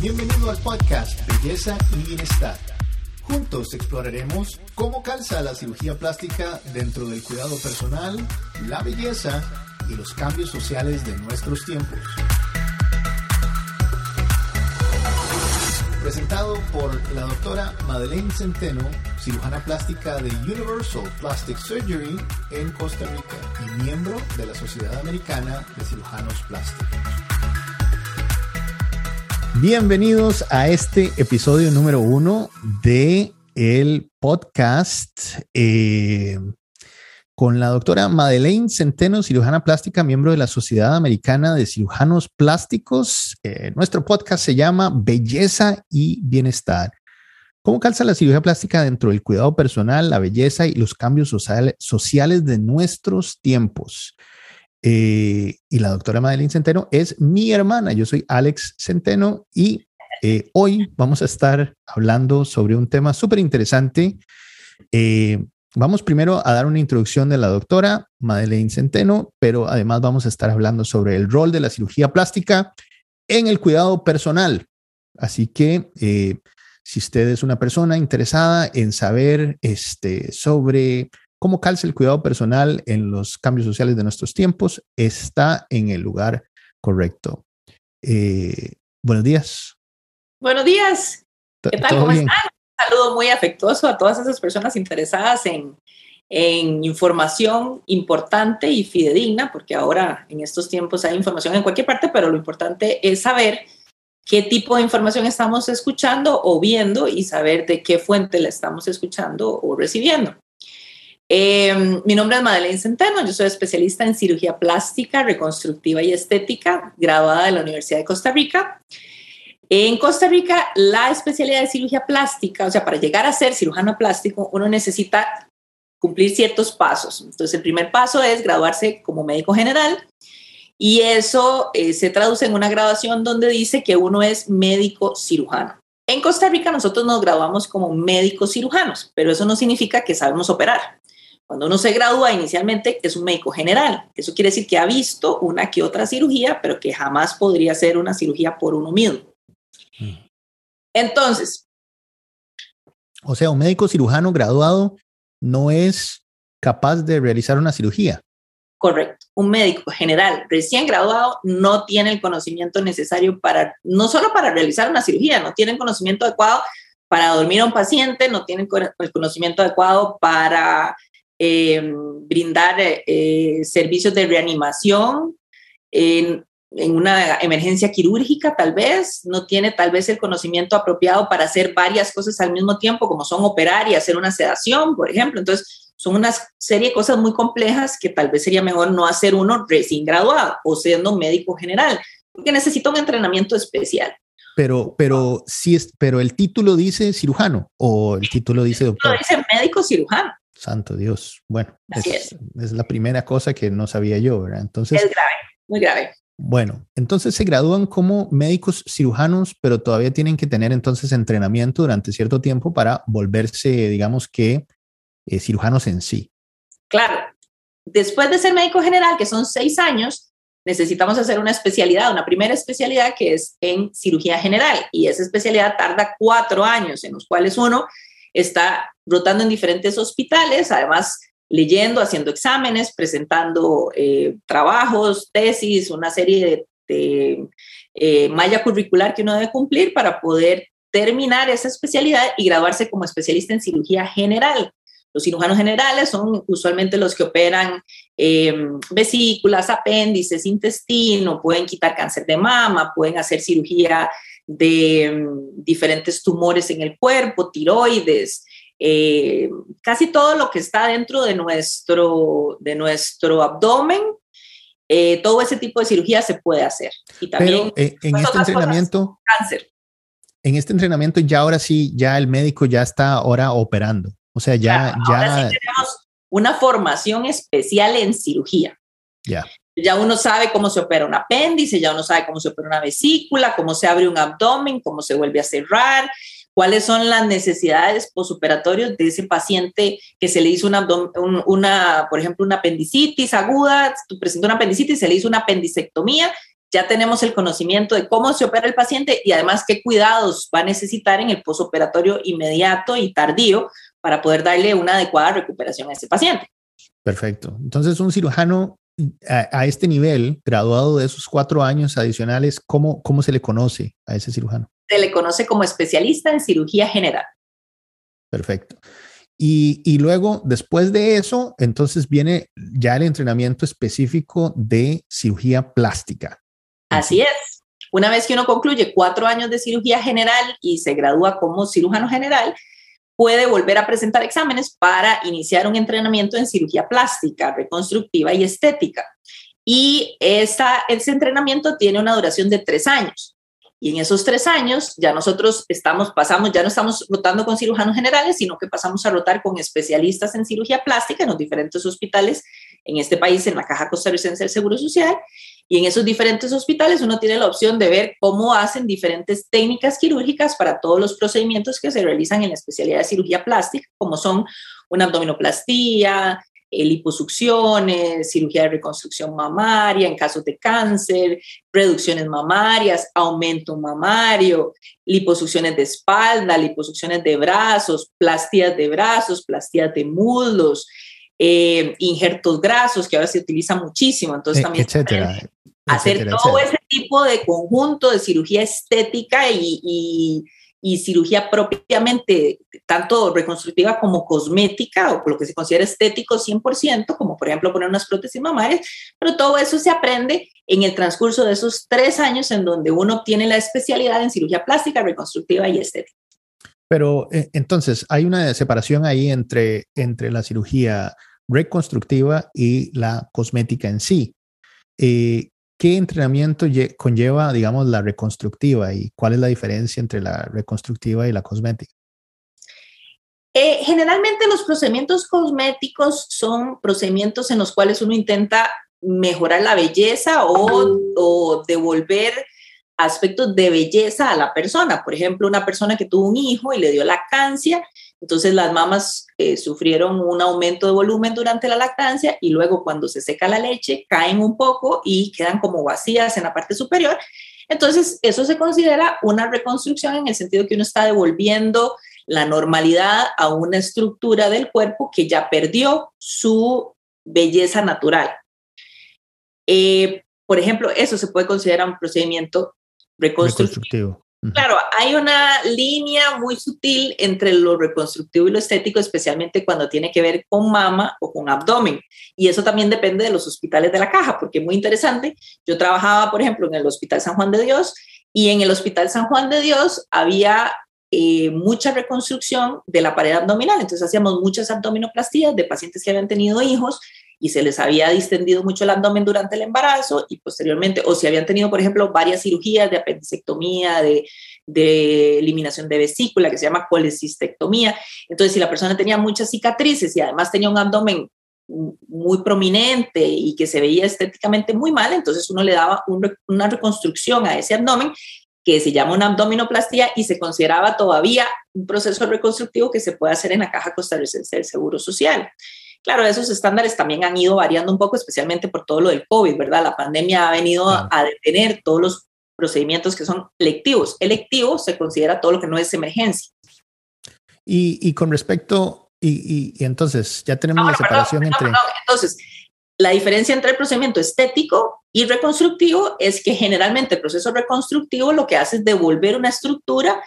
Bienvenido al podcast Belleza y Bienestar. Juntos exploraremos cómo calza la cirugía plástica dentro del cuidado personal, la belleza y los cambios sociales de nuestros tiempos. Presentado por la doctora Madeleine Centeno, cirujana plástica de Universal Plastic Surgery en Costa Rica y miembro de la Sociedad Americana de Cirujanos Plásticos. Bienvenidos a este episodio número uno de el podcast eh, con la doctora Madeleine Centeno, cirujana plástica, miembro de la Sociedad Americana de Cirujanos Plásticos. Eh, nuestro podcast se llama Belleza y Bienestar. ¿Cómo calza la cirugía plástica dentro del cuidado personal, la belleza y los cambios sociales de nuestros tiempos? Eh, y la doctora Madeline Centeno es mi hermana. Yo soy Alex Centeno y eh, hoy vamos a estar hablando sobre un tema súper interesante. Eh, vamos primero a dar una introducción de la doctora Madeleine Centeno, pero además vamos a estar hablando sobre el rol de la cirugía plástica en el cuidado personal. Así que si usted es una persona interesada en saber este, sobre cómo calza el cuidado personal en los cambios sociales de nuestros tiempos, está en el lugar correcto. Eh, buenos días. Buenos días. ¿Qué tal? ¿Cómo están? Un saludo muy afectuoso a todas esas personas interesadas en, en información importante y fidedigna, porque ahora en estos tiempos hay información en cualquier parte, pero lo importante es saber qué tipo de información estamos escuchando o viendo y saber de qué fuente la estamos escuchando o recibiendo. Em, mi nombre es Madeleine Centeno, yo soy especialista en cirugía plástica, reconstructiva y estética, graduada de la Universidad de Costa Rica. En Costa Rica, la especialidad de cirugía plástica, o sea, para llegar a ser cirujano plástico, uno necesita cumplir ciertos pasos. Entonces, el primer paso es graduarse como médico general y eso eh, se traduce en una graduación donde dice que uno es médico cirujano. En Costa Rica nosotros nos graduamos como médicos cirujanos, pero eso no significa que sabemos operar. Cuando uno se gradúa inicialmente es un médico general. Eso quiere decir que ha visto una que otra cirugía, pero que jamás podría ser una cirugía por uno mismo. Mm. Entonces. O sea, un médico cirujano graduado no es capaz de realizar una cirugía. Correcto. Un médico general recién graduado no tiene el conocimiento necesario para, no solo para realizar una cirugía, no tiene el conocimiento adecuado para dormir a un paciente, no tiene el conocimiento adecuado para eh, brindar eh, servicios de reanimación en, en, una emergencia quirúrgica, tal vez, no tiene tal vez el conocimiento apropiado para hacer varias cosas al mismo tiempo, como son operar y hacer una sedación, por ejemplo. Entonces, son una serie de cosas muy complejas que tal vez sería mejor no hacer uno recién graduado o siendo médico general, porque necesita un entrenamiento especial. Pero, pero sí es, pero el título dice cirujano o el título dice doctor. El dice médico cirujano. Santo Dios. Bueno, es, es. la primera cosa que no sabía yo, ¿verdad? Entonces. Es grave, muy grave. Bueno, entonces se gradúan como médicos cirujanos, pero todavía tienen que tener entonces entrenamiento durante cierto tiempo para volverse, digamos que, eh, cirujanos en sí. Claro. Después de ser médico general, que son seis años, necesitamos hacer una especialidad, una primera especialidad que es en cirugía general. Y esa especialidad tarda cuatro años, en los cuales uno está rotando en diferentes hospitales, además leyendo, haciendo exámenes, presentando eh, trabajos, tesis, una serie de, eh, malla curricular que uno debe cumplir para poder terminar esa especialidad y graduarse como especialista en cirugía general. Los cirujanos generales son usualmente los que operan em, vesículas, apéndices, intestino, pueden quitar cáncer de mama, pueden hacer cirugía de em, diferentes tumores en el cuerpo, tiroides, eh, casi todo lo que está dentro de nuestro, de nuestro abdomen, eh, todo ese tipo de cirugía se puede hacer. Y también Pero, eh, en este entrenamiento, cáncer. En este entrenamiento ya ahora sí, ya el médico ya está ahora operando. O sea, ya, ya. tenemos una formación especial en cirugía. Ya. Ya uno sabe cómo se opera un apéndice, ya uno sabe cómo se opera una vesícula, cómo se abre un abdomen, cómo se vuelve a cerrar, cuáles son las necesidades posoperatorias de ese paciente que se le hizo una, por ejemplo, una apendicitis aguda, tú presentas una apendicitis, se le hizo una apendicectomía ya tenemos el conocimiento de cómo se opera el paciente y además qué cuidados va a necesitar en el posoperatorio inmediato y tardío para poder darle una adecuada recuperación a ese paciente. Perfecto. Entonces, un cirujano a, este nivel, graduado de esos cuatro años adicionales, ¿cómo, ¿cómo se le conoce a ese cirujano? Se le conoce como especialista en cirugía general. Perfecto. Y, y, luego, después de eso, entonces viene ya el entrenamiento específico de cirugía plástica. Así es. Una vez que uno concluye cuatro años de cirugía general y se gradúa como cirujano general, puede volver a presentar exámenes para iniciar un entrenamiento en cirugía plástica, reconstructiva y estética. Y esa, ese entrenamiento tiene una duración de tres años. Y en esos tres años ya nosotros estamos, pasamos, ya no estamos rotando con cirujanos generales, sino que pasamos a rotar con especialistas en cirugía plástica en los diferentes hospitales en este país, en la Caja Costarricense del Seguro Social. Y en esos diferentes hospitales uno tiene la opción de ver cómo hacen diferentes técnicas quirúrgicas para todos los procedimientos que se realizan en la especialidad de cirugía plástica, como son una abdominoplastía, eh, liposucciones, cirugía de reconstrucción mamaria en casos de cáncer, reducciones mamarias, aumento mamario, liposucciones de espalda, liposucciones de brazos, plastías de brazos, plastías de muslos, eh, injertos grasos, que ahora se utiliza muchísimo. Entonces, e, también etcétera, hacer todo ese tipo de conjunto de cirugía estética y, y, cirugía propiamente, tanto reconstructiva como cosmética, o lo que se considera estético 100%, como por ejemplo poner unas prótesis mamarias, pero todo eso se aprende en el transcurso de esos tres años en donde uno obtiene la especialidad en cirugía plástica, reconstructiva y estética. Pero eh, entonces hay una separación ahí entre, entre la cirugía reconstructiva y la cosmética en sí. Eh, ¿Qué entrenamiento conlleva, digamos, la reconstructiva y cuál es la diferencia entre la reconstructiva y la cosmética? Eh, generalmente los procedimientos cosméticos son procedimientos en los cuales uno intenta mejorar la belleza o, devolver aspectos de belleza a la persona. Por ejemplo, una persona que tuvo un hijo y le dio lactancia, entonces las mamás eh, sufrieron un aumento de volumen durante la lactancia y luego cuando se seca la leche caen un poco y quedan como vacías en la parte superior. Entonces, eso se considera una reconstrucción en el sentido que uno está devolviendo la normalidad a una estructura del cuerpo que ya perdió su belleza natural. Eh, por ejemplo, eso se puede considerar un procedimiento reconstructivo. Claro, hay una línea muy sutil entre lo reconstructivo y lo estético, especialmente cuando tiene que ver con mama o con abdomen. Y eso también depende de los hospitales de la caja, porque es muy interesante. Yo trabajaba, por ejemplo, en el Hospital San Juan de Dios y en el Hospital San Juan de Dios había eh, mucha reconstrucción de la pared abdominal. Entonces hacíamos muchas abdominoplastías de pacientes que habían tenido hijos y se les había distendido mucho el abdomen durante el embarazo y posteriormente, o si habían tenido, por ejemplo, varias cirugías de apendicectomía, de, eliminación de vesícula, que se llama colecistectomía. Entonces, si la persona tenía muchas cicatrices y además tenía un abdomen muy prominente y que se veía estéticamente muy mal, entonces uno le daba una reconstrucción a ese abdomen que se llama una abdominoplastía y se consideraba todavía un proceso reconstructivo que se puede hacer en la caja costarricense del Seguro Social. Claro, esos estándares también han ido variando un poco, especialmente por todo lo del COVID, ¿verdad? La pandemia ha venido a detener todos los procedimientos que son electivos. Electivo se considera todo lo que no es emergencia. Y, con respecto, y, entonces ya tenemos la separación entre... entonces, la diferencia entre el procedimiento estético y reconstructivo es que generalmente el proceso reconstructivo lo que hace es devolver una estructura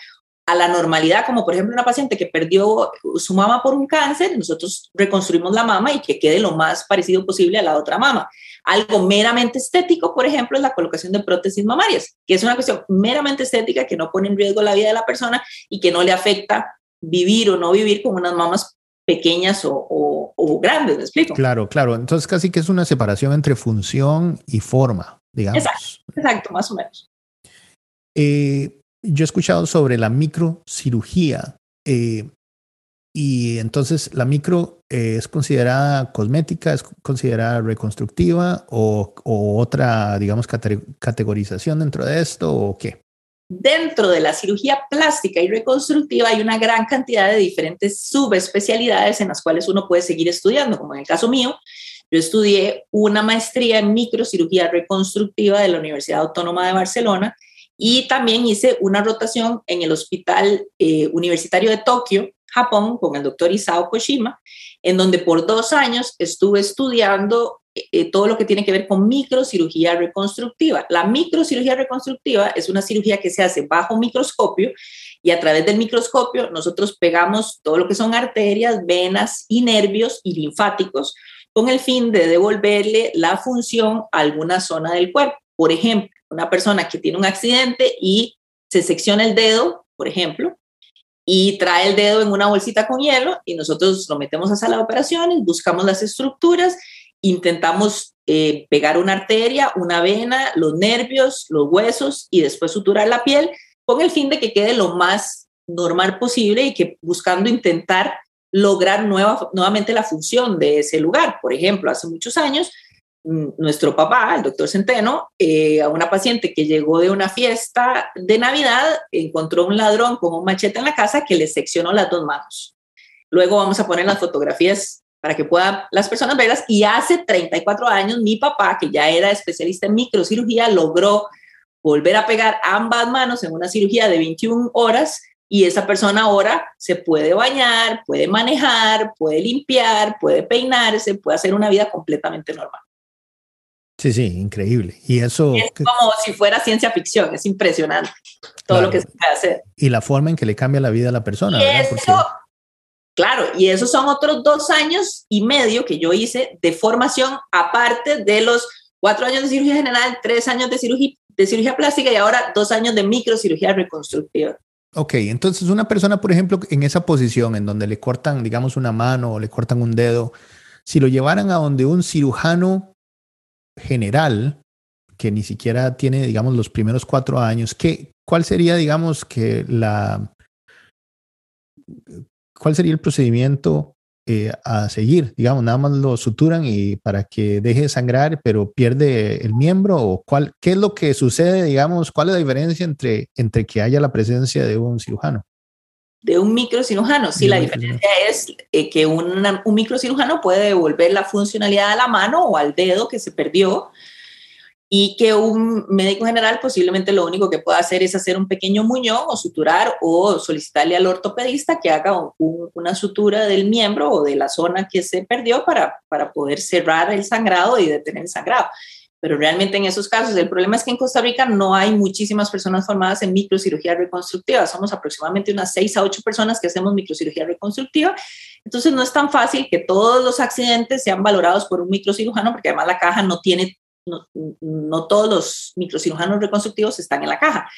a la normalidad, como por ejemplo una paciente que perdió su mama por un cáncer, nosotros reconstruimos la mama y que quede lo más parecido posible a la otra mama. Algo meramente estético, por ejemplo, es la colocación de prótesis mamarias, que es una cuestión meramente estética que no pone en riesgo la vida de la persona y que no le afecta vivir o no vivir con unas mamas pequeñas o, grandes, ¿me explico? Claro, claro. Entonces casi que es una separación entre función y forma, digamos. Exacto, exacto más o menos. Eh, yo he escuchado sobre la microcirugía eh, y entonces la micro eh, es considerada cosmética, es considerada reconstructiva o, otra, digamos, categorización dentro de esto o qué? Dentro de la cirugía plástica y reconstructiva hay una gran cantidad de diferentes subespecialidades en las cuales uno puede seguir estudiando, como en el caso mío, Yo estudié una maestría en microcirugía reconstructiva de la Universidad Autónoma de Barcelona y también hice una rotación en el Hospital eh, Universitario de Tokio, Japón, con el doctor Isao Koshima, en donde por dos años estuve estudiando eh, todo lo que tiene que ver con microcirugía reconstructiva. La microcirugía reconstructiva es una cirugía que se hace bajo microscopio y a través del microscopio nosotros pegamos todo lo que son arterias, venas y nervios y linfáticos con el fin de devolverle la función a alguna zona del cuerpo. Por ejemplo, una persona que tiene un accidente y se secciona el dedo, por ejemplo, y trae el dedo en una bolsita con hielo y nosotros lo metemos a sala de operaciones, buscamos las estructuras, intentamos eh, pegar una arteria, una vena, los nervios, los huesos y después suturar la piel con el fin de que quede lo más normal posible y que buscando intentar lograr nueva, nuevamente la función de ese lugar. Por ejemplo, hace muchos años, nuestro papá, el doctor Centeno, eh, a una paciente que llegó de una fiesta de Navidad, encontró un ladrón con un machete en la casa que le seccionó las dos manos. Luego vamos a poner las fotografías para que puedan las personas verlas. Y hace 34 años, mi papá, que ya era especialista en microcirugía, logró volver a pegar ambas manos en una cirugía de 21 horas y esa persona ahora se puede bañar, puede manejar, puede limpiar, puede peinarse, puede hacer una vida completamente normal. Sí, sí, increíble. Y eso... Es como si fuera ciencia ficción, es impresionante todo lo que se puede hacer. Y la forma en que le cambia la vida a la persona. Claro, y esos son otros dos años y medio que yo hice de formación, aparte de los cuatro años de cirugía general, tres años de cirugía, de cirugía plástica y ahora dos años de microcirugía reconstructiva. Ok, entonces una persona, por ejemplo, en esa posición en donde le cortan, digamos, una mano o le cortan un dedo, si lo llevaran a donde un cirujano general, que ni siquiera tiene, digamos, los primeros cuatro años, ¿qué, ¿cuál sería, digamos, que la... ¿Cuál sería el procedimiento eh, a seguir, digamos, nada más lo suturan y para que deje de sangrar, pero pierde el miembro o cuál, qué es lo que sucede, digamos, cuál es la diferencia entre, entre que haya la presencia de un cirujano. De un microcirujano, sí, la diferencia es eh, que un, un microcirujano puede devolver la funcionalidad a la mano o al dedo que se perdió y que un médico general posiblemente lo único que pueda hacer es hacer un pequeño muñón o suturar o solicitarle al ortopedista que haga una sutura del miembro o de la zona que se perdió para, para poder cerrar el sangrado y detener el sangrado. Pero realmente en esos casos, el problema es que en Costa Rica no hay muchísimas personas formadas en microcirugía reconstructiva. Somos aproximadamente unas 6 a 8 personas que hacemos microcirugía reconstructiva. Entonces no es tan fácil que todos los accidentes sean valorados por un microcirujano porque además la caja no tiene no, todos los microcirujanos reconstructivos están en la caja,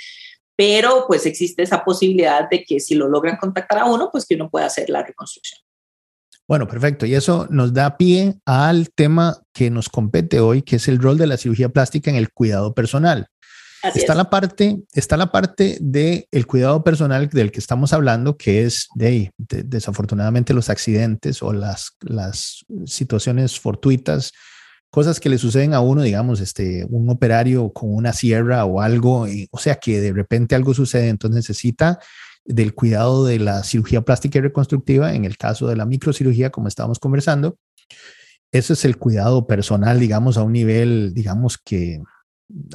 pero pues existe esa posibilidad de que si lo logran contactar a uno, pues que uno pueda hacer la reconstrucción. Bueno, perfecto. Y eso nos da pie al tema que nos compete hoy, que es el rol de la cirugía plástica en el cuidado personal. está la parte, está la parte del el cuidado personal del que estamos hablando, que es de, desafortunadamente los accidentes o las, las situaciones fortuitas cosas que le suceden a uno, digamos, este, un operario con una sierra o algo, o sea, que de repente algo sucede, entonces necesita del cuidado de la cirugía plástica y reconstructiva, en el caso de la microcirugía, como estábamos conversando. Eso es el cuidado personal, digamos, a un nivel, digamos que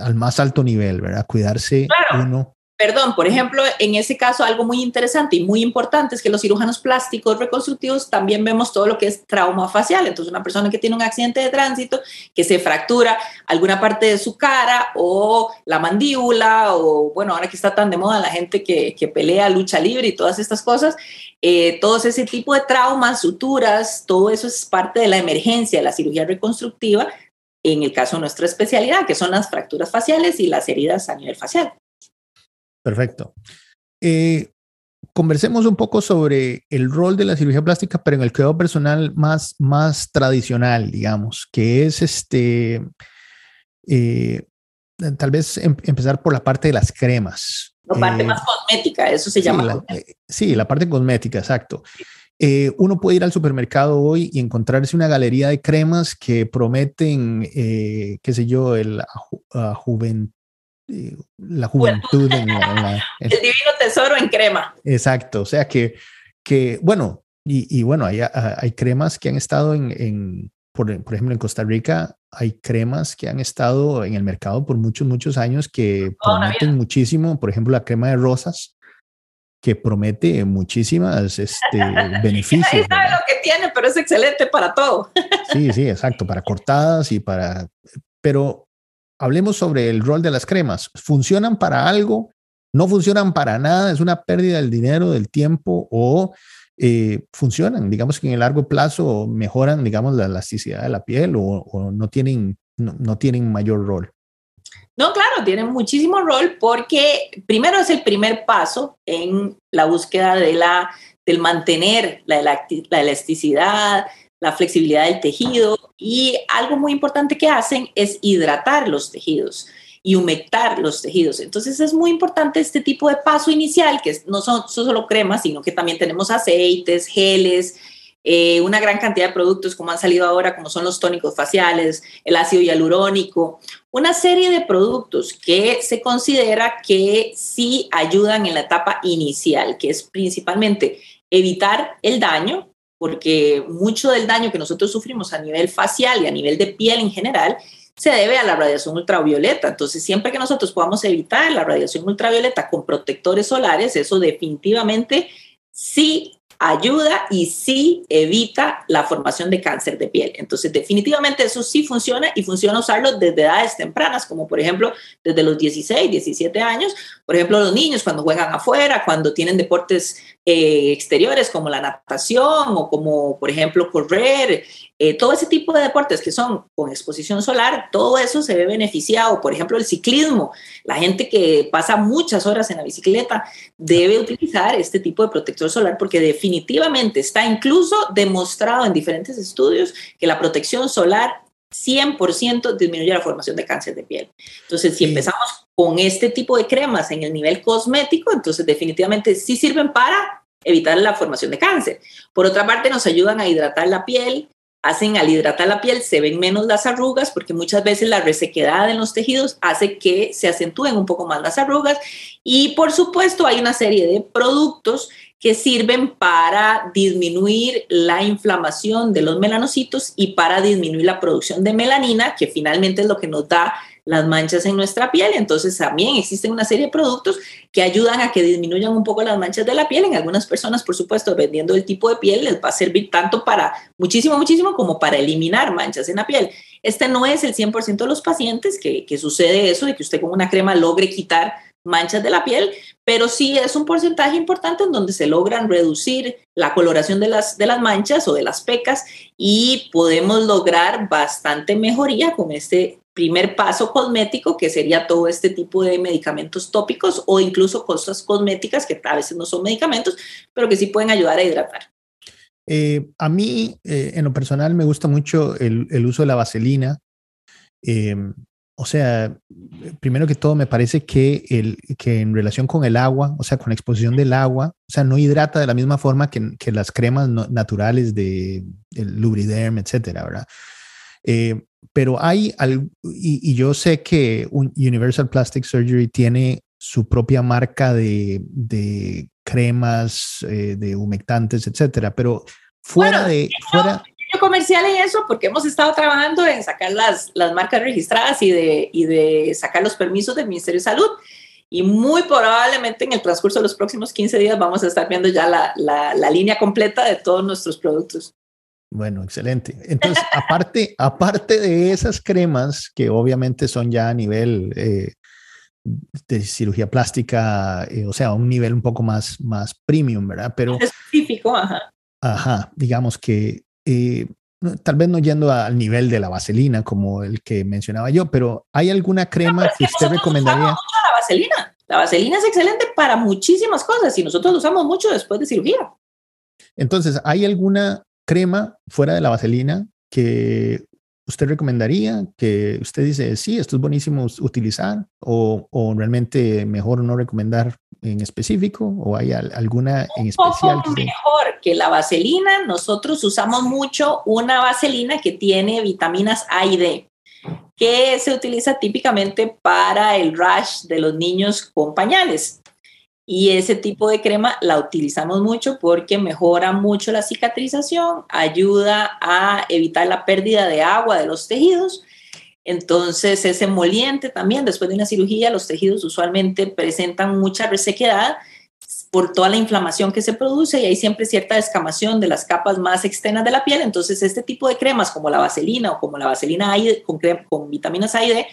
al más alto nivel, ¿verdad? Cuidarse uno Perdón, por ejemplo, en ese caso algo muy interesante y muy importante es que los cirujanos plásticos reconstructivos también vemos todo lo que es trauma facial. Entonces, una persona que tiene un accidente de tránsito, que se fractura alguna parte de su cara o la mandíbula o, bueno, ahora que está tan de moda la gente que, pelea lucha libre y todas estas cosas, eh, todo ese tipo de traumas, suturas, todo eso es parte de la emergencia de la cirugía reconstructiva en el caso de nuestra especialidad, que son las fracturas faciales y las heridas a nivel facial. Perfecto. Eh, conversemos un poco sobre el rol de la cirugía plástica, pero en el cuidado personal más, más tradicional, digamos, que es este, eh, tal vez em, empezar por la parte de las cremas. La parte eh, más cosmética, eso se llama. sí, la parte cosmética, exacto. uno puede ir al supermercado hoy y encontrarse una galería de cremas que prometen, qué sé yo, el juventud la juventud. En el divino tesoro en crema. Exacto, o sea que, que bueno, y, y bueno, hay, hay, cremas que han estado en, en, por, ejemplo, en Costa Rica hay cremas que han estado en el mercado por muchos, muchos años que prometen muchísimo. Por ejemplo, la crema de rosas, que promete muchísimas este, beneficios. Nadie sabe lo que tiene, pero es excelente para todo. sí, sí, exacto, para cortadas y para... Pero hablemos sobre el rol de las cremas. ¿Funcionan para algo? ¿No funcionan para nada? ¿Es una pérdida del dinero, del tiempo o eh, funcionan, digamos que en el largo plazo mejoran, digamos, la elasticidad de la piel o, no, tienen, no, tienen mayor rol? No, claro, tienen muchísimo rol porque primero es el primer paso en la búsqueda de la, del mantener la, la elasticidad, la flexibilidad del tejido y algo muy importante que hacen es hidratar los tejidos y humectar los tejidos. Entonces es muy importante este tipo de paso inicial, que no son, solo cremas, sino que también tenemos aceites, geles, eh, una gran cantidad de productos como han salido ahora, como son los tónicos faciales, el ácido hialurónico, una serie de productos que se considera que sí ayudan en la etapa inicial, que es principalmente evitar el daño, porque mucho del daño que nosotros sufrimos a nivel facial y a nivel de piel en general se debe a la radiación ultravioleta. Entonces, siempre que nosotros podamos evitar la radiación ultravioleta con protectores solares, eso definitivamente sí ayuda y sí evita la formación de cáncer de piel. Entonces, definitivamente eso sí funciona y funciona usarlo desde edades tempranas, como por ejemplo desde los 16, 17 años. Por ejemplo, los niños cuando juegan afuera, cuando tienen deportes eh, exteriores como la natación o como por ejemplo correr, eh, todo ese tipo de deportes que son con exposición solar, todo eso se ve beneficiado. Por ejemplo, el ciclismo, la gente que pasa muchas horas en la bicicleta debe utilizar este tipo de protector solar porque definitivamente está incluso demostrado en diferentes estudios que la protección solar 100% disminuye la formación de cáncer de piel. Entonces, si empezamos con este tipo de cremas en el nivel cosmético, entonces definitivamente sí sirven para evitar la formación de cáncer. Por otra parte, nos ayudan a hidratar la piel, hacen al hidratar la piel, se ven menos las arrugas, porque muchas veces la resequedad en los tejidos hace que se acentúen un poco más las arrugas. Y por supuesto hay una serie de productos que sirven para disminuir la inflamación de los melanocitos y para disminuir la producción de melanina, que finalmente es lo que nos da las manchas en nuestra piel. Entonces también existen una serie de productos que ayudan a que disminuyan un poco las manchas de la piel. En algunas personas, por supuesto, dependiendo del tipo de piel, les va a servir tanto para muchísimo, muchísimo como para eliminar manchas en la piel. Este no es el 100% de los pacientes que, que sucede eso, de que usted con una crema logre quitar manchas de la piel, pero sí es un porcentaje importante en donde se logran reducir la coloración de las, de las manchas o de las pecas y podemos lograr bastante mejoría con este primer paso cosmético, que sería todo este tipo de medicamentos tópicos o incluso cosas cosméticas que a veces no son medicamentos, pero que sí pueden ayudar a hidratar. Eh, a mí, eh, en lo personal, me gusta mucho el, el uso de la vaselina. Eh, o sea, primero que todo, me parece que, el, que en relación con el agua, o sea, con la exposición del agua, o sea, no hidrata de la misma forma que, que las cremas naturales de el Lubriderm, etcétera, ¿verdad? Eh, pero hay, algo, y, yo sé que Universal Plastic Surgery tiene su propia marca de, de cremas, eh, de humectantes, etcétera, pero fuera de... Fuera, comercial en eso porque hemos estado trabajando en sacar las, las marcas registradas y de, y de sacar los permisos del Ministerio de Salud. Y muy probablemente en el transcurso de los próximos 15 días vamos a estar viendo ya la, la, la línea completa de todos nuestros productos. Bueno, excelente. Entonces, aparte, aparte de esas cremas que obviamente son ya a nivel eh, de cirugía plástica, eh, o sea, un nivel un poco más, más premium, ¿verdad? Pero específico, ajá. Ajá, digamos que eh, tal vez no yendo al nivel de la vaselina como el que mencionaba yo, pero ¿hay alguna crema que usted recomendaría? la vaselina. La vaselina es excelente para muchísimas cosas y nosotros lo usamos mucho después de cirugía. Entonces, ¿hay alguna crema fuera de la vaselina que usted recomendaría, que usted dice, sí, esto es buenísimo utilizar, o, o realmente mejor no recomendar en específico, o hay alguna en especial? que mejor que la vaselina, nosotros usamos mucho una vaselina que tiene vitaminas A y D, que se utiliza típicamente para el rash de los niños con pañales. Y ese tipo de crema la utilizamos mucho porque mejora mucho la cicatrización, ayuda a evitar la pérdida de agua de los tejidos. Entonces es emoliente también. Después de una cirugía, los tejidos usualmente presentan mucha resequedad por toda la inflamación que se produce y hay siempre cierta descamación de las capas más externas de la piel. Entonces, este tipo de cremas como la vaselina o como la vaselina con, con vitaminas A y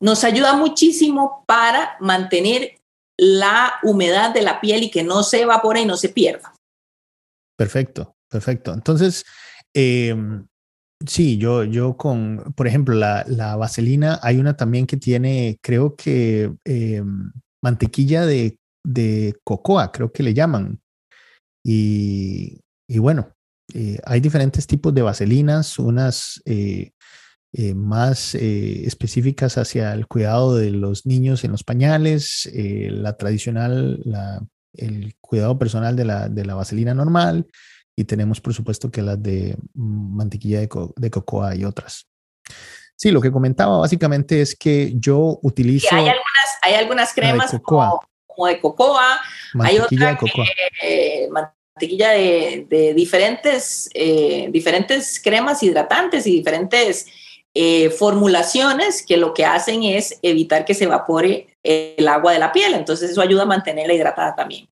nos ayuda muchísimo para mantener la humedad de la piel y que no se evapore y no se pierda. Perfecto, perfecto. Entonces, eh, sí, yo, yo con, por ejemplo, la, la, vaselina, hay una también que tiene, creo que eh, mantequilla de de cocoa, creo que le llaman. Y, bueno, eh, hay diferentes tipos de vaselinas, unas eh, eh, más específicas hacia el cuidado de los niños en los pañales, la tradicional, la, el cuidado personal de la, de la, vaselina normal, y tenemos por supuesto que las de mantequilla de, de cocoa y otras. Sí, lo que comentaba básicamente es que yo utilizo... hay algunas, hay algunas cremas como, de cocoa, hay otra de mantequilla de, diferentes, eh, diferentes cremas hidratantes y diferentes eh, formulaciones que lo que hacen es evitar que se evapore el agua de la piel. Entonces eso ayuda a mantenerla hidratada también.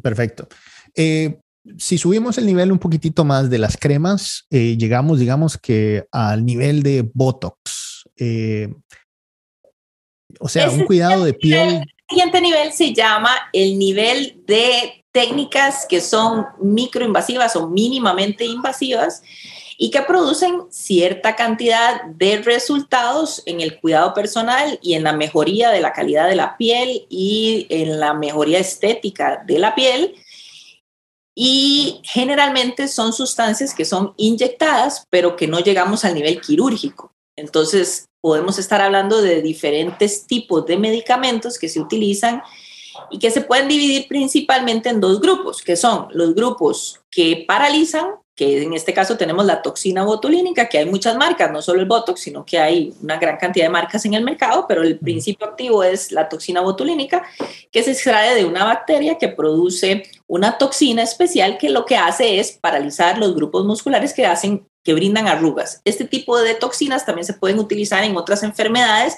Perfecto. Eh, si subimos el nivel un poquitito más de las cremas, llegamos, digamos que al nivel de Botox. o sea, un cuidado de piel siguiente nivel se llama el nivel de técnicas que son microinvasivas o mínimamente invasivas y que producen cierta cantidad de resultados en el cuidado personal y en la mejoría de la calidad de la piel y en la mejoría estética de la piel. Y generalmente son sustancias que son inyectadas, pero que no llegamos al nivel quirúrgico. Entonces, podemos estar hablando de diferentes tipos de medicamentos que se utilizan y que se pueden dividir principalmente en dos grupos, que son los grupos que paralizan, que en este caso tenemos la toxina botulínica, que hay muchas marcas, no solo el Botox, sino que hay una gran cantidad de marcas en el mercado, pero el principio activo es la toxina botulínica, que se extrae de una bacteria que produce una toxina especial que lo que hace es paralizar los grupos musculares que hacen que brindan arrugas. Este tipo de toxinas también se pueden utilizar en otras enfermedades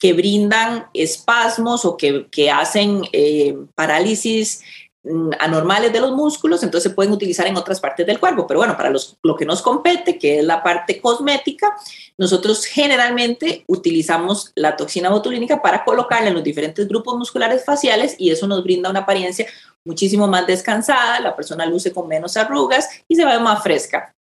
que brindan espasmos o que, que hacen eh, parálisis mm, anormales de los músculos, entonces se pueden utilizar en otras partes del cuerpo. Pero bueno, para los, lo que nos compete, que es la parte cosmética, nosotros generalmente utilizamos la toxina botulínica para colocarla en los diferentes grupos musculares faciales y eso nos brinda una apariencia muchísimo más descansada, la persona luce con menos arrugas y se ve más fresca.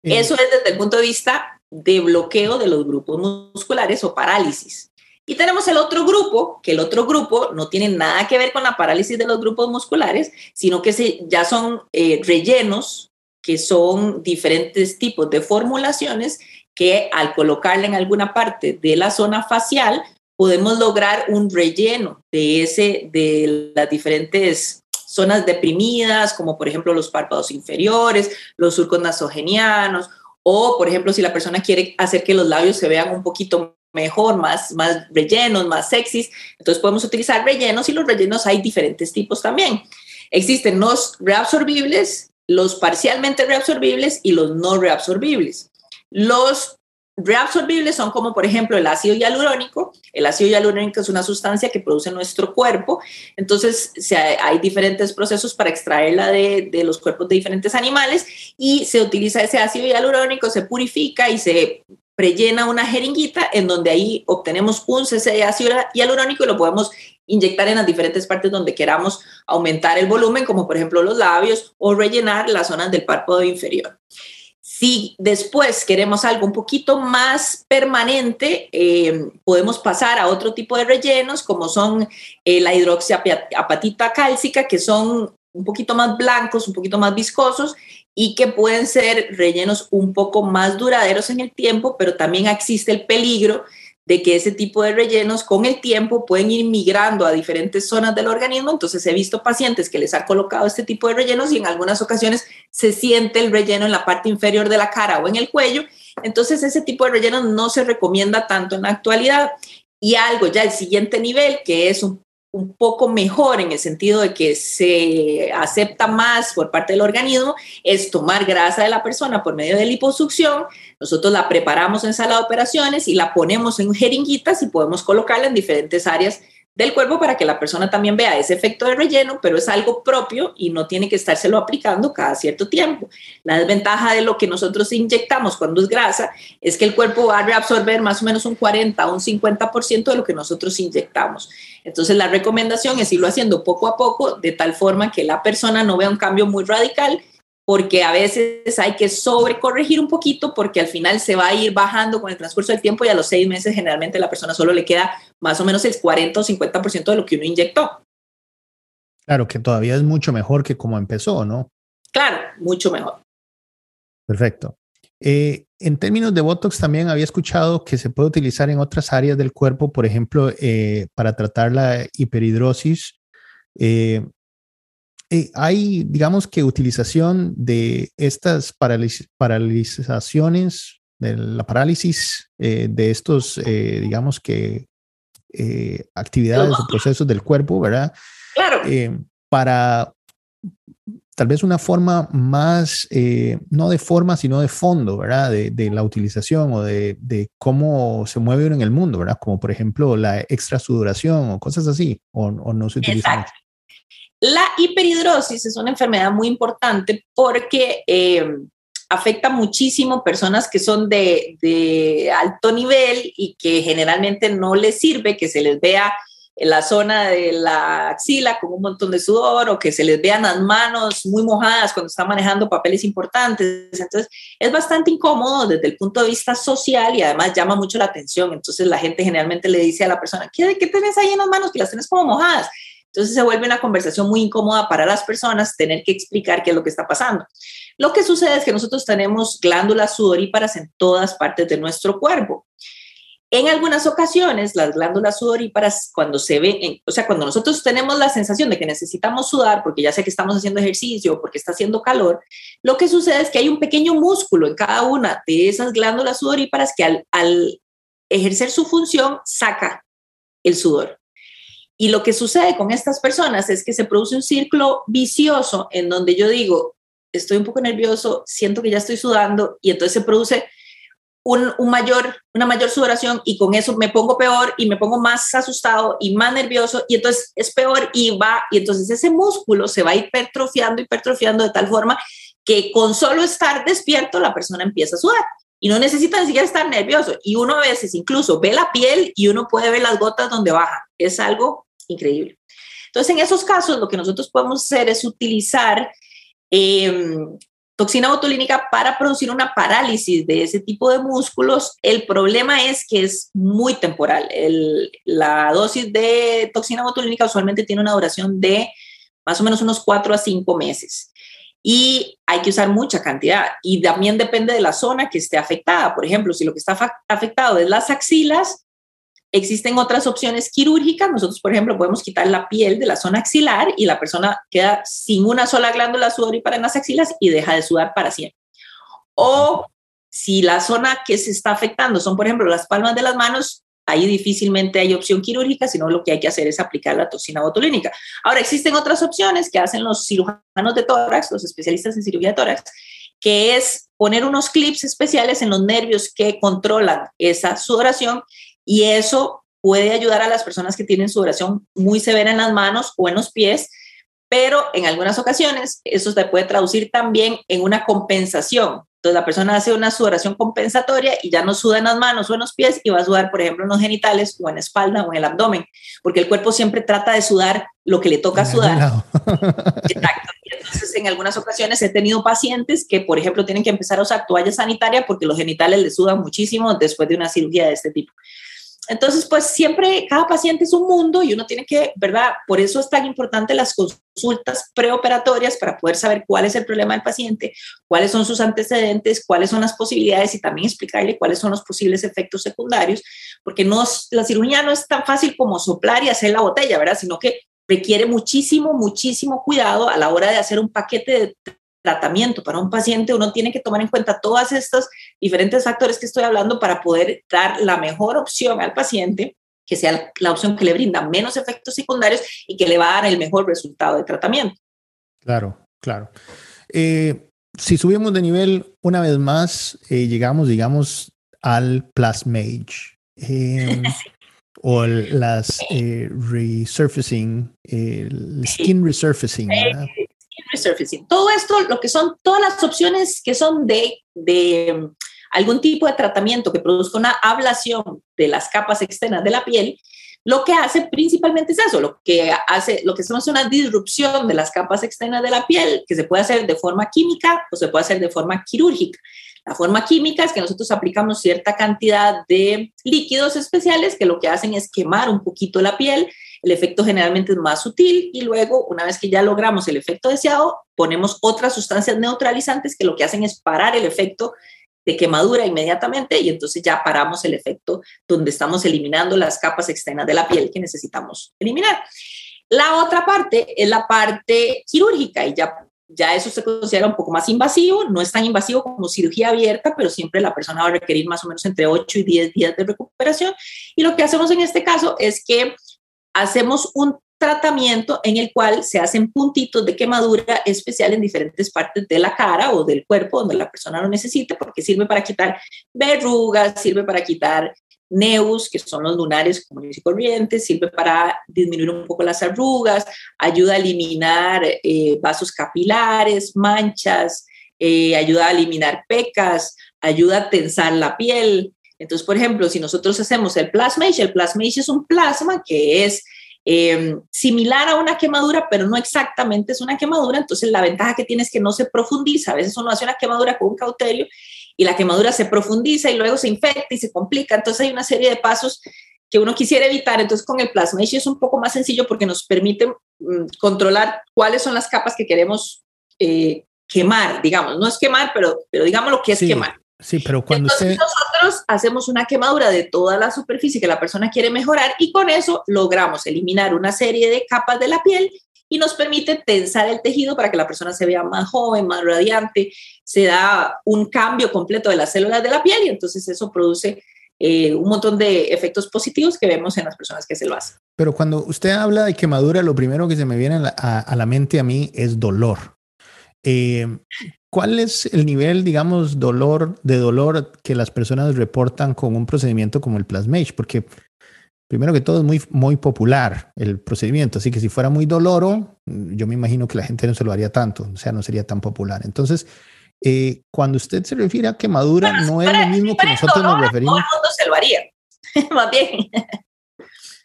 Eso es desde el punto de vista de bloqueo de los grupos musculares o parálisis. Y tenemos el otro grupo, que el otro grupo no tiene nada que ver con la parálisis de los grupos musculares, sino que se, ya son eh, rellenos, que son diferentes tipos de formulaciones que al colocarla en alguna parte de la zona facial, podemos lograr un relleno de, ese, de las diferentes zonas deprimidas, como por ejemplo los párpados inferiores, los surcos nasogenianos, o por ejemplo si la persona quiere hacer que los labios se vean un poquito mejor, más, más rellenos, más sexys. Entonces podemos utilizar rellenos y los rellenos hay diferentes tipos también. Existen los reabsorbibles, los parcialmente reabsorbibles y los no reabsorbibles. Los reabsorbibles son como por ejemplo el ácido hialurónico. El ácido hialurónico es una sustancia que produce nuestro cuerpo, entonces hay diferentes procesos para extraerla de, de, los cuerpos de diferentes animales y se utiliza ese ácido hialurónico, se purifica y se prellena una jeringuita en donde ahí obtenemos un cc de ácido hialurónico y lo podemos inyectar en las diferentes partes donde queramos aumentar el volumen, como por ejemplo los labios o rellenar las zonas del párpado inferior. Si después queremos algo un poquito más permanente, eh, podemos pasar a otro tipo de rellenos, como son eh, la hidroxiapatita cálcica, que son un poquito más blancos, un poquito más viscosos y que pueden ser rellenos un poco más duraderos en el tiempo, pero también existe el peligro de que ese tipo de rellenos con el tiempo pueden ir migrando a diferentes zonas del organismo. Entonces he visto pacientes que les han colocado este tipo de rellenos y en algunas ocasiones se siente el relleno en la parte inferior de la cara o en el cuello. Entonces ese tipo de rellenos no se recomienda tanto en la actualidad. Y algo ya el siguiente nivel, que es un un poco mejor en el sentido de que se acepta más por parte del organismo es tomar grasa de la persona por medio de liposucción. Nosotros la preparamos en sala de operaciones y la ponemos en jeringuitas y podemos colocarla en diferentes áreas del cuerpo para que la persona también vea ese efecto de relleno, pero es algo propio y no tiene que estárselo aplicando cada cierto tiempo. La desventaja de lo que nosotros inyectamos cuando es grasa es que el cuerpo va a reabsorber más o menos un 40 o un 50% de lo que nosotros inyectamos. Entonces la recomendación es irlo haciendo poco a poco de tal forma que la persona no vea un cambio muy radical porque a veces hay que sobrecorregir un poquito porque al final se va a ir bajando con el transcurso del tiempo y a los seis meses generalmente a la persona solo le queda más o menos el 40 o 50% de lo que uno inyectó. Claro, que todavía es mucho mejor que como empezó, ¿no? Claro, mucho mejor. Perfecto. Eh, en términos de Botox, también había escuchado que se puede utilizar en otras áreas del cuerpo, por ejemplo, eh, para tratar la hiperhidrosis. Eh, hay, digamos que, utilización de estas paralizaciones, de la parálisis de estos, digamos que, actividades o procesos del cuerpo, ¿verdad? Claro. para tal vez una forma más, no de forma, sino de fondo, ¿verdad? De, la utilización o de, cómo se mueve uno en el mundo, ¿verdad? Como por ejemplo la extra sudoración o cosas así, o, no se utiliza la hiperhidrosis es una enfermedad muy importante porque eh, afecta muchísimo personas que son de, alto nivel y que generalmente no les sirve que se les vea en la zona de la axila con un montón de sudor o que se les vean las manos muy mojadas cuando están manejando papeles importantes. Entonces, es bastante incómodo desde el punto de vista social y además llama mucho la atención. Entonces, la gente generalmente le dice a la persona, ¿qué, qué tenés ahí en las manos? Que las tienes como mojadas. Entonces se vuelve una conversación muy incómoda para las personas tener que explicar qué es lo que está pasando. Lo que sucede es que nosotros tenemos glándulas sudoríparas en todas partes de nuestro cuerpo. En algunas ocasiones, las glándulas sudoríparas, cuando se ven, o sea, cuando nosotros tenemos la sensación de que necesitamos sudar, porque ya sé que estamos haciendo ejercicio o porque está haciendo calor, lo que sucede es que hay un pequeño músculo en cada una de esas glándulas sudoríparas que al, al ejercer su función saca el sudor. Y lo que sucede con estas personas es que se produce un círculo vicioso en donde yo digo, estoy un poco nervioso, siento que ya estoy sudando y entonces se produce un, mayor, una mayor sudoración y con eso me pongo peor y me pongo más asustado y más nervioso y entonces es peor y va y entonces ese músculo se va hipertrofiando, hipertrofiando de tal forma que con solo estar despierto la persona empieza a sudar y no necesita ni siquiera estar nervioso. Y uno a veces incluso ve la piel y uno puede ver las gotas donde baja. Es algo increíble. Entonces, en esos casos, lo que nosotros podemos hacer es utilizar em, toxina botulínica para producir una parálisis de ese tipo de músculos. El problema es que es muy temporal. la dosis de toxina botulínica usualmente tiene una duración de más o menos unos 4 a 5 meses. Y hay que usar mucha cantidad. Y también depende de la zona que esté afectada. Por ejemplo, si lo que está afectado es las axilas, Existen otras opciones quirúrgicas. Nosotros, por ejemplo, podemos quitar la piel de la zona axilar y la persona queda sin una sola glándula sudorípara en las axilas y deja de sudar para siempre. O si la zona que se está afectando son, por ejemplo, las palmas de las manos, ahí difícilmente hay opción quirúrgica, sino lo que hay que hacer es aplicar la toxina botulínica. Ahora, existen otras opciones que hacen los cirujanos de tórax, los especialistas en cirugía de tórax, que es poner unos clips especiales en los nervios que controlan esa sudoración y eso puede ayudar a las personas que tienen sudoración muy severa en las manos o en los pies, pero en algunas ocasiones eso se puede traducir también en una compensación. Entonces la persona hace una sudoración compensatoria y ya no suda en las manos o en los pies y va a sudar, por ejemplo, en los genitales o en la espalda o en el abdomen, porque el cuerpo siempre trata de sudar lo que le toca sudar. Exacto. Entonces, en algunas ocasiones he tenido pacientes que, por ejemplo, tienen que empezar a usar toalla sanitaria porque los genitales les sudan muchísimo después de una cirugía de este tipo. Entonces, pues siempre cada paciente es un mundo y uno tiene que, ¿verdad? Por eso es tan importante las consultas preoperatorias para poder saber cuál es el problema del paciente, cuáles son sus antecedentes, cuáles son las posibilidades y también explicarle cuáles son los posibles efectos secundarios, porque no, la cirugía no es tan fácil como soplar y hacer la botella, ¿verdad? Sino que requiere muchísimo, muchísimo cuidado a la hora de hacer un paquete de tratamiento para un paciente, uno tiene que tomar en cuenta todos estos diferentes factores que estoy hablando para poder dar la mejor opción al paciente que sea la opción que le brinda menos efectos secundarios y que le va a dar el mejor resultado de tratamiento. Claro, claro. Eh, si subimos de nivel una vez más, eh, llegamos, digamos, al Plasmage. Eh, o las eh, resurfacing, el skin resurfacing. Skin resurfacing. Todo esto, lo que son todas las opciones que son de, de um, algún tipo de tratamiento que produzca una ablación de las capas externas de la piel, lo que hace principalmente es eso, lo que hace, lo que hacemos es una disrupción de las capas externas de la piel, que se puede hacer de forma química o se puede hacer de forma quirúrgica. La forma química es que nosotros aplicamos cierta cantidad de líquidos especiales que lo que hacen es quemar un poquito la piel. El efecto generalmente es más sutil y luego, una vez que ya logramos el efecto deseado, ponemos otras sustancias neutralizantes que lo que hacen es parar el efecto de quemadura inmediatamente y entonces ya paramos el efecto donde estamos eliminando las capas externas de la piel que necesitamos eliminar. La otra parte es la parte quirúrgica y ya, ya eso se considera un poco más invasivo, no es tan invasivo como cirugía abierta, pero siempre la persona va a requerir más o menos entre 8 y 10 días de recuperación. Y lo que hacemos en este caso es que hacemos un tratamiento en el cual se hacen puntitos de quemadura especial en diferentes partes de la cara o del cuerpo donde la persona lo necesite, porque sirve para quitar verrugas, sirve para quitar neus, que son los lunares comunes y corrientes, sirve para disminuir un poco las arrugas, ayuda a eliminar eh, vasos capilares, manchas, eh, ayuda a eliminar pecas, ayuda a tensar la piel. Entonces, por ejemplo, si nosotros hacemos el plasmage, el plasmage es un plasma que es Em, similar a una quemadura, pero no exactamente es una quemadura. Entonces, la ventaja que tiene es que no se profundiza. A veces uno hace una quemadura con un cauterio y la quemadura se profundiza y luego se infecta y se complica. Entonces, hay una serie de pasos que uno quisiera evitar. Entonces, con el plasma es un poco más sencillo porque nos permite mm, controlar cuáles son las capas que queremos eh, quemar, digamos. No es quemar, pero, pero digamos lo que es quemar. Sí, pero cuando Entonces, nosotros hacemos una quemadura de toda la superficie que la persona quiere mejorar y con eso logramos eliminar una serie de capas de la piel y nos permite tensar el tejido para que la persona se vea más joven, más radiante, se da un cambio completo de las células de la piel y entonces eso produce eh, un montón de efectos positivos que vemos en las personas que se lo hacen. Pero cuando usted habla de quemadura, lo primero que se me viene a la, a la mente a mí es dolor. Eh, ¿Cuál es el nivel, digamos, dolor de dolor que las personas reportan con un procedimiento como el Plasmage? Porque primero que todo es muy, muy popular el procedimiento, así que si fuera muy doloro, yo me imagino que la gente no se lo haría tanto, o sea, no sería tan popular. Entonces, eh, cuando usted se refiere a quemadura, no es lo mismo que nosotros nos referimos. Todo el mundo se lo haría, más bien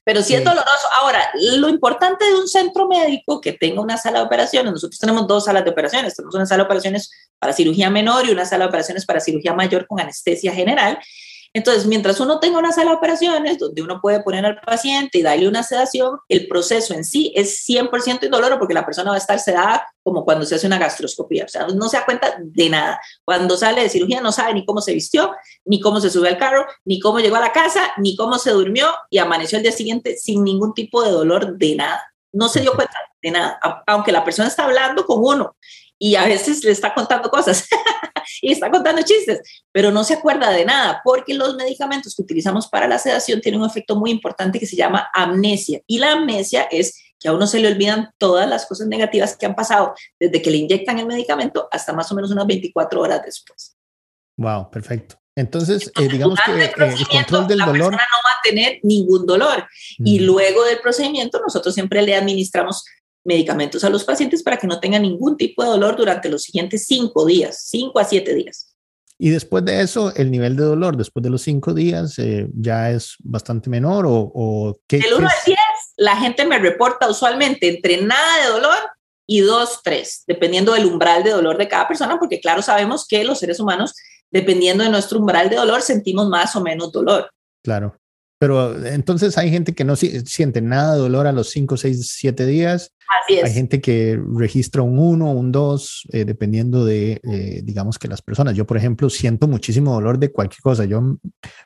pero sí, es doloroso. Ahora, lo importante de un centro médico que tenga una sala de operaciones, nosotros tenemos dos salas de operaciones, tenemos una sala de operaciones para cirugía menor y una sala de operaciones para cirugía mayor con anestesia general. Entonces, mientras uno tenga una sala de operaciones donde uno puede poner al paciente y darle una sedación, el proceso en sí es 100% indoloro porque la persona va a estar sedada como cuando se hace una gastroscopía. O sea, no se da cuenta de nada. Cuando sale de cirugía no sabe ni cómo se vistió, ni cómo se sube al carro, ni cómo llegó a la casa, ni cómo se durmió y amaneció el día siguiente sin ningún tipo de dolor de nada. No se dio cuenta de nada, aunque la persona está hablando con uno y a veces le está contando cosas y está contando chistes, pero no se acuerda de nada porque los medicamentos que utilizamos para la sedación tienen un efecto muy importante que se llama amnesia. Y la amnesia es que a uno se le olvidan todas las cosas negativas que han pasado desde que le inyectan el medicamento hasta más o menos unas 24 horas después. Wow, perfecto. Entonces, eh, digamos que el, eh, el control del la dolor. no va a tener ningún dolor. Y luego del procedimiento, nosotros siempre le administramos medicamentos a los pacientes para que no tengan ningún tipo de dolor durante los siguientes cinco días, cinco a siete días. Y después de eso, el nivel de dolor después de los cinco días eh, ya es bastante menor o, o qué. Del 1 al 10, la gente me reporta usualmente entre nada de dolor y 2, 3, dependiendo del umbral de dolor de cada persona, porque claro, sabemos que los seres humanos, dependiendo de nuestro umbral de dolor, sentimos más o menos dolor. Claro. Pero entonces hay gente que no siente nada de dolor a los 5, 6, 7 días. Así es. Hay gente que registra un 1, un 2, eh, dependiendo de, eh, digamos que las personas. Yo, por ejemplo, siento muchísimo dolor de cualquier cosa. Yo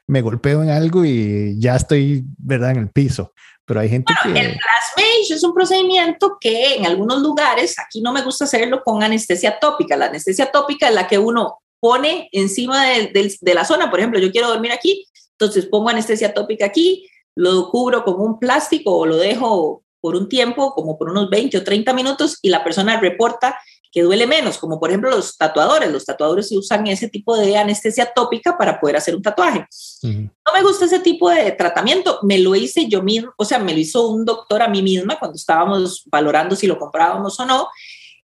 me golpeo en algo y ya estoy, ¿verdad?, en el piso. Pero hay gente bueno, que... El plasmage es un procedimiento que en algunos lugares, aquí no me gusta hacerlo con anestesia tópica. La anestesia tópica es la que uno pone encima de, de, de la zona. Por ejemplo, yo quiero dormir aquí, entonces pongo anestesia tópica aquí, lo cubro con un plástico o lo dejo por un tiempo, como por unos 20 o 30 minutos, y la persona reporta que duele menos, como por ejemplo los tatuadores. Los tatuadores usan ese tipo de anestesia tópica para poder hacer un tatuaje. No me gusta ese tipo de tratamiento. Me lo hice yo mismo, o sea, me lo hizo un doctor a mí misma cuando estábamos valorando si lo comprábamos o no.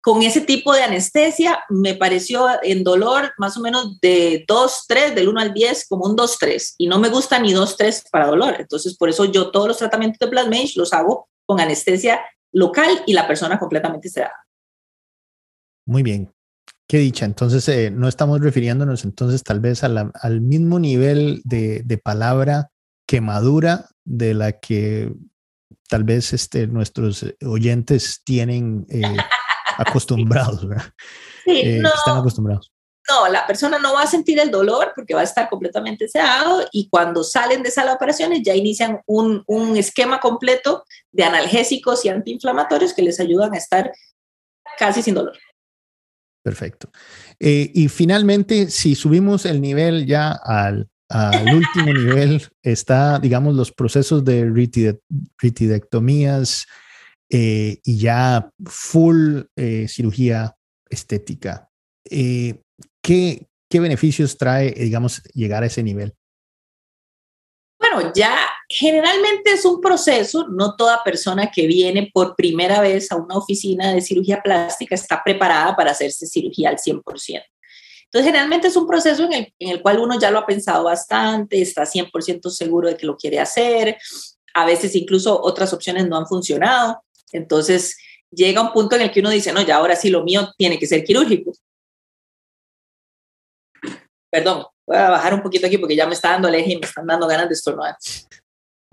Con ese tipo de anestesia me pareció en dolor más o menos de 2, 3, del 1 al 10, como un 2, 3. Y no me gusta ni 2, 3 para dolor. Entonces, por eso yo todos los tratamientos de Plasmage los hago con anestesia local y la persona completamente sedada. Muy bien. Qué dicha. Entonces, eh, no estamos refiriéndonos entonces tal vez al mismo nivel de, palabra quemadura de la que tal vez este, nuestros oyentes tienen eh, acostumbrados, ¿verdad? Sí, eh, no, están acostumbrados. No, la persona no va a sentir el dolor porque va a estar completamente sedado y cuando salen de sala de operaciones ya inician un, un esquema completo de analgésicos y antiinflamatorios que les ayudan a estar casi sin dolor. Perfecto. Eh, y finalmente, si subimos el nivel ya al, último nivel, está, digamos, los procesos de ritidectomías eh, y ya full eh, cirugía estética. ¿qué, ¿Qué beneficios trae, digamos, llegar a ese nivel? Bueno, ya generalmente es un proceso, no toda persona que viene por primera vez a una oficina de cirugía plástica está preparada para hacerse cirugía al 100%. Entonces, generalmente es un proceso en el, en el cual uno ya lo ha pensado bastante, está 100% seguro de que lo quiere hacer, a veces incluso otras opciones no han funcionado. Entonces, llega un punto en el que uno dice, no, ya ahora sí lo mío tiene que ser quirúrgico. Perdón, voy a bajar un poquito aquí porque ya me está dando el eje y me están dando ganas de estornudar.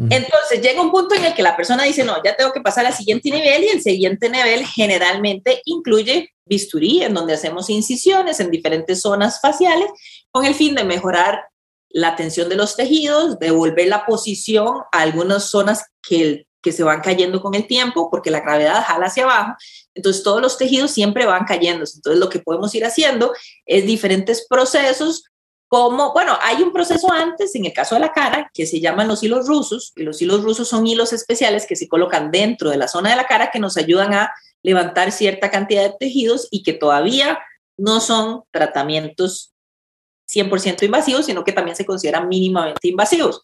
Entonces llega un punto en el que la persona dice, no, ya tengo que pasar al siguiente nivel y el siguiente nivel generalmente incluye bisturí, en donde hacemos incisiones en diferentes zonas faciales con el fin de mejorar la tensión de los tejidos, devolver la posición a algunas zonas que, que se van cayendo con el tiempo porque la gravedad jala hacia abajo. Entonces todos los tejidos siempre van cayendo. Entonces lo que podemos ir haciendo es diferentes procesos como, bueno, hay un proceso antes, en el caso de la cara, que se llaman los hilos rusos, y los hilos rusos son hilos especiales que se colocan dentro de la zona de la cara que nos ayudan a levantar cierta cantidad de tejidos y que todavía no son tratamientos 100% invasivos, sino que también se consideran mínimamente invasivos.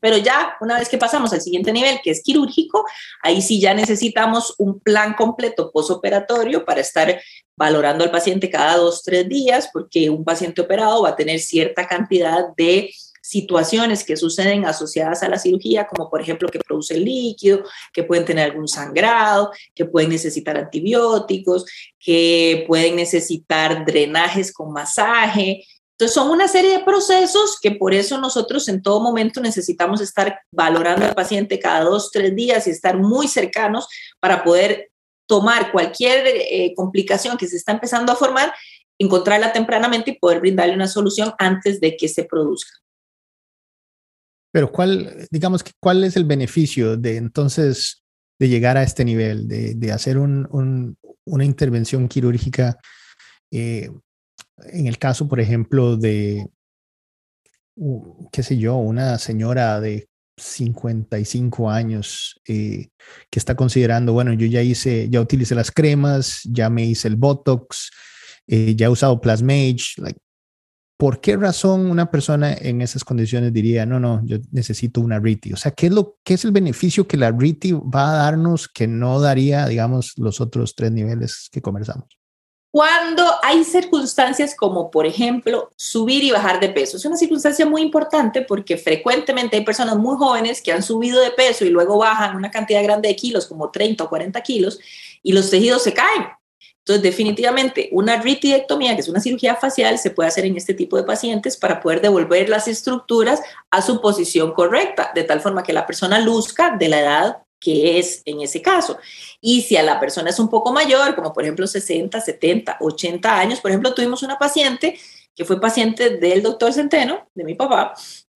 Pero ya una vez que pasamos al siguiente nivel, que es quirúrgico, ahí sí ya necesitamos un plan completo posoperatorio para estar valorando al paciente cada dos, tres días, porque un paciente operado va a tener cierta cantidad de situaciones que suceden asociadas a la cirugía, como por ejemplo que produce líquido, que pueden tener algún sangrado, que pueden necesitar antibióticos, que pueden necesitar drenajes con masaje, entonces, son una serie de procesos que por eso nosotros en todo momento necesitamos estar valorando al paciente cada dos, tres días y estar muy cercanos para poder tomar cualquier eh, complicación que se está empezando a formar, encontrarla tempranamente y poder brindarle una solución antes de que se produzca. Pero cuál, digamos cuál es el beneficio de entonces de llegar a este nivel, de, hacer una intervención quirúrgica eh, en el caso, por ejemplo, de, qué sé yo, una señora de 55 años eh, que está considerando, bueno, yo ya hice, ya utilicé las cremas, ya me hice el Botox, eh, ya he usado Plasmage, like, ¿por qué razón una persona en esas condiciones diría, no, no, yo necesito una RITI? O sea, ¿qué es, lo, qué es el beneficio que la RITI va a darnos que no daría, digamos, los otros tres niveles que conversamos? Cuando hay circunstancias como, por ejemplo, subir y bajar de peso. Es una circunstancia muy importante porque frecuentemente hay personas muy jóvenes que han subido de peso y luego bajan una cantidad grande de kilos, como 30 o 40 kilos, y los tejidos se caen. Entonces, definitivamente, una ritidectomía, que es una cirugía facial, se puede hacer en este tipo de pacientes para poder devolver las estructuras a su posición correcta, de tal forma que la persona luzca de la edad que es en ese caso. Y si a la persona es un poco mayor, como por ejemplo 60, 70, 80 años, por ejemplo, tuvimos una paciente que fue paciente del doctor Centeno, de mi papá,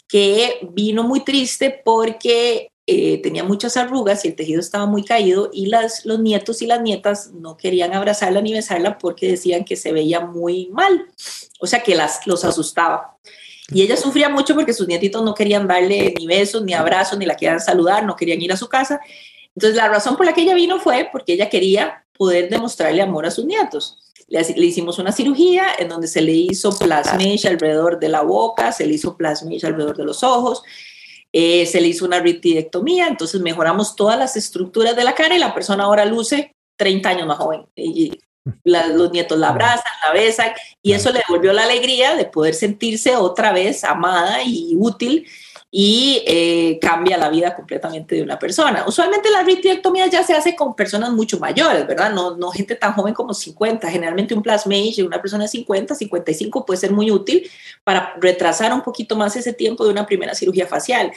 que vino muy triste porque eh, tenía muchas arrugas y el tejido estaba muy caído y las, los nietos y las nietas no querían abrazarla ni besarla porque decían que se veía muy mal, o sea que las, los asustaba. Y ella sufría mucho porque sus nietitos no querían darle ni besos, ni abrazos, ni la querían saludar, no querían ir a su casa. Entonces la razón por la que ella vino fue porque ella quería poder demostrarle amor a sus nietos. Le, hicimos una cirugía en donde se le hizo plasmage alrededor de la boca, se le hizo plasmage alrededor de los ojos, eh, se le hizo una ritidectomía, entonces mejoramos todas las estructuras de la cara y la persona ahora luce 30 años más joven. Los nietos la abrazan, la besan y eso le devolvió la alegría de poder sentirse otra vez amada y útil y eh, cambia la vida completamente de una persona. Usualmente la vitrectomía ya se hace con personas mucho mayores, ¿verdad? No, no gente tan joven como 50. Generalmente un plasmage de una persona de 50, 55 puede ser muy útil para retrasar un poquito más ese tiempo de una primera cirugía facial.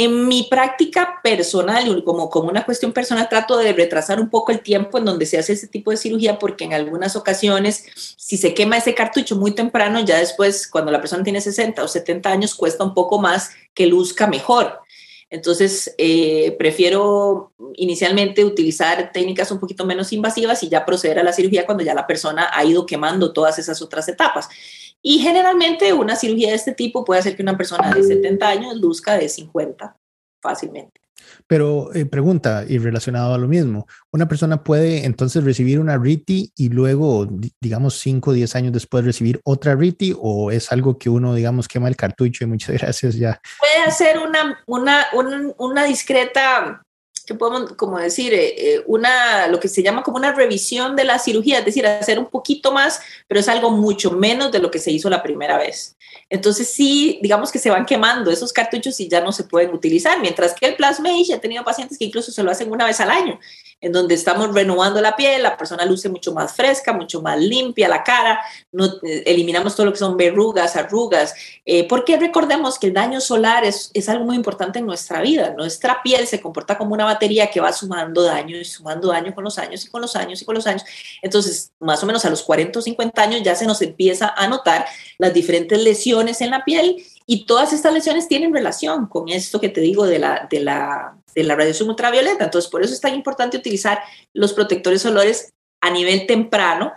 En mi práctica personal, como, como una cuestión personal, trato de retrasar un poco el tiempo en donde se hace ese tipo de cirugía porque en algunas ocasiones, si se quema ese cartucho muy temprano, ya después, cuando la persona tiene 60 o 70 años, cuesta un poco más que luzca mejor. Entonces, eh, prefiero inicialmente utilizar técnicas un poquito menos invasivas y ya proceder a la cirugía cuando ya la persona ha ido quemando todas esas otras etapas. Y generalmente una cirugía de este tipo puede hacer que una persona de 70 años luzca de 50 fácilmente. Pero eh, pregunta, y relacionado a lo mismo, ¿una persona puede entonces recibir una RITI y luego, digamos, 5 o 10 años después recibir otra RITI o es algo que uno, digamos, quema el cartucho y muchas gracias ya? Puede hacer una, una, una discreta que podemos como decir, eh, eh, una, lo que se llama como una revisión de la cirugía, es decir, hacer un poquito más, pero es algo mucho menos de lo que se hizo la primera vez. Entonces sí, digamos que se van quemando esos cartuchos y ya no se pueden utilizar, mientras que el Plasmage ha tenido pacientes que incluso se lo hacen una vez al año en donde estamos renovando la piel, la persona luce mucho más fresca, mucho más limpia la cara, no, eh, eliminamos todo lo que son verrugas, arrugas, eh, porque recordemos que el daño solar es, es algo muy importante en nuestra vida. Nuestra piel se comporta como una batería que va sumando daño y sumando daño con los años y con los años y con los años. Entonces, más o menos a los 40 o 50 años ya se nos empieza a notar las diferentes lesiones en la piel y todas estas lesiones tienen relación con esto que te digo de la, de la, de la radiación ultravioleta. Entonces, por eso es tan importante utilizar los protectores solares a nivel temprano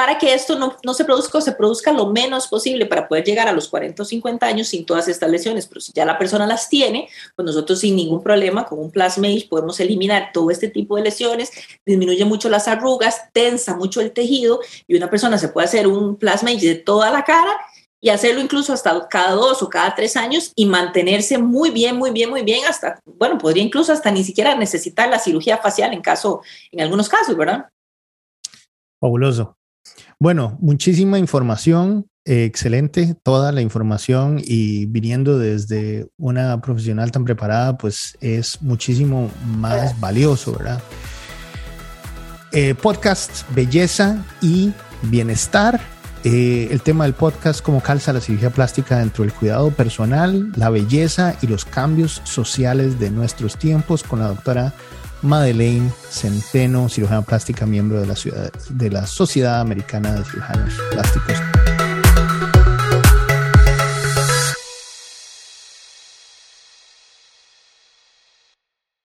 para que esto no, no, se produzca o se produzca lo menos posible para poder llegar a los 40 o 50 años sin todas estas lesiones. Pero si ya la persona las tiene, pues nosotros sin ningún problema con un plasmage podemos eliminar todo este tipo de lesiones, disminuye mucho las arrugas, tensa mucho el tejido y una persona se puede hacer un plasmage de toda la cara y hacerlo incluso hasta cada dos o cada tres años y mantenerse muy bien, muy bien, muy bien hasta, bueno, podría incluso hasta ni siquiera necesitar la cirugía facial en caso, en algunos casos, ¿verdad? Fabuloso. Bueno, muchísima información, eh, excelente toda la información y viniendo desde una profesional tan preparada, pues es muchísimo más valioso, ¿verdad? Eh, podcast Belleza y Bienestar eh, el tema del podcast, cómo calza la cirugía plástica dentro del cuidado personal, la belleza y los cambios sociales de nuestros tiempos con la doctora Madeleine Centeno, cirujana plástica, miembro de la, ciudad, de la Sociedad Americana de Cirujanos Plásticos.